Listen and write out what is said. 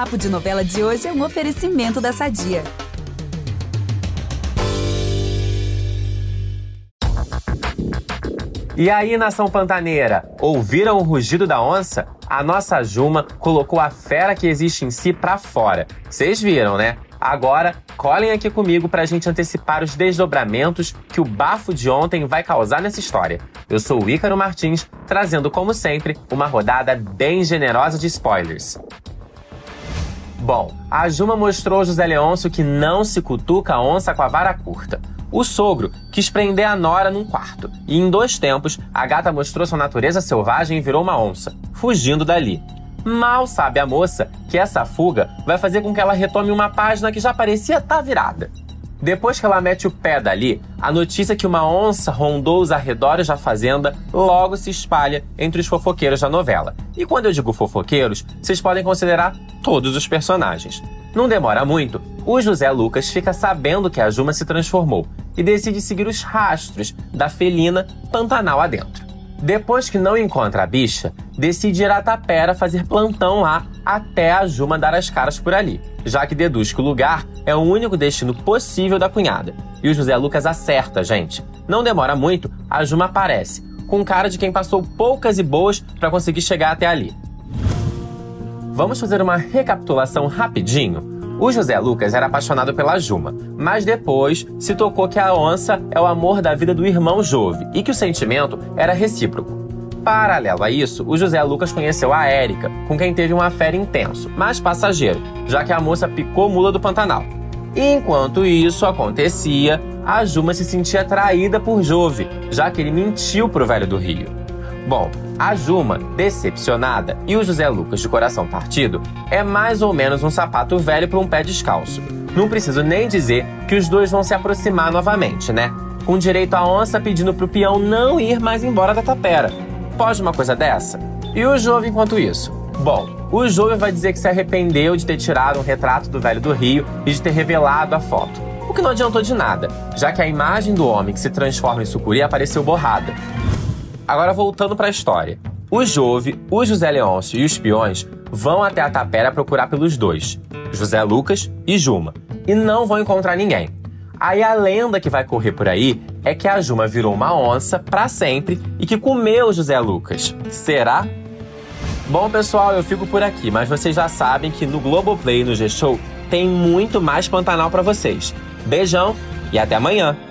Papo de Novela de hoje é um oferecimento da Sadia. E aí, nação pantaneira, ouviram o rugido da onça? A nossa Juma colocou a fera que existe em si pra fora. Vocês viram, né? Agora, colhem aqui comigo pra gente antecipar os desdobramentos que o bafo de ontem vai causar nessa história. Eu sou o Ícaro Martins, trazendo, como sempre, uma rodada bem generosa de spoilers. Bom, a Juma mostrou José Leôncio que não se cutuca a onça com a vara curta. O sogro quis prender a nora num quarto, e em dois tempos a gata mostrou sua natureza selvagem e virou uma onça, fugindo dali. Mal sabe a moça que essa fuga vai fazer com que ela retome uma página que já parecia estar tá virada. Depois que ela mete o pé dali, a notícia que uma onça rondou os arredores da fazenda logo se espalha entre os fofoqueiros da novela. E quando eu digo fofoqueiros, vocês podem considerar todos os personagens. Não demora muito, o José Lucas fica sabendo que a Juma se transformou e decide seguir os rastros da felina Pantanal adentro. Depois que não encontra a bicha, decide ir a Tapera fazer plantão lá até a Juma dar as caras por ali, já que deduz que o lugar é o único destino possível da cunhada. E o José Lucas acerta, gente. Não demora muito, a Juma aparece, com cara de quem passou poucas e boas para conseguir chegar até ali. Vamos fazer uma recapitulação rapidinho? O José Lucas era apaixonado pela Juma, mas depois se tocou que a onça é o amor da vida do irmão Jove e que o sentimento era recíproco. Paralelo a isso, o José Lucas conheceu a Érica, com quem teve um affair intenso, mas passageiro, já que a moça picou mula do Pantanal. Enquanto isso acontecia, a Juma se sentia traída por Jove, já que ele mentiu pro velho do Rio. Bom, a Juma, decepcionada, e o José Lucas de coração partido, é mais ou menos um sapato velho para um pé descalço. Não preciso nem dizer que os dois vão se aproximar novamente, né? Com direito a onça pedindo pro peão não ir mais embora da tapera. Pode uma coisa dessa? E o Jove enquanto isso? Bom, o Jove vai dizer que se arrependeu de ter tirado um retrato do velho do Rio e de ter revelado a foto. O que não adiantou de nada, já que a imagem do homem que se transforma em sucuri apareceu borrada. Agora voltando para a história. O Jove, o José Leôncio e os peões vão até a tapera procurar pelos dois, José Lucas e Juma, e não vão encontrar ninguém. Aí a lenda que vai correr por aí é que a Juma virou uma onça para sempre e que comeu José Lucas. Será? Bom, pessoal, eu fico por aqui, mas vocês já sabem que no Globoplay e no G-Show tem muito mais Pantanal para vocês. Beijão e até amanhã!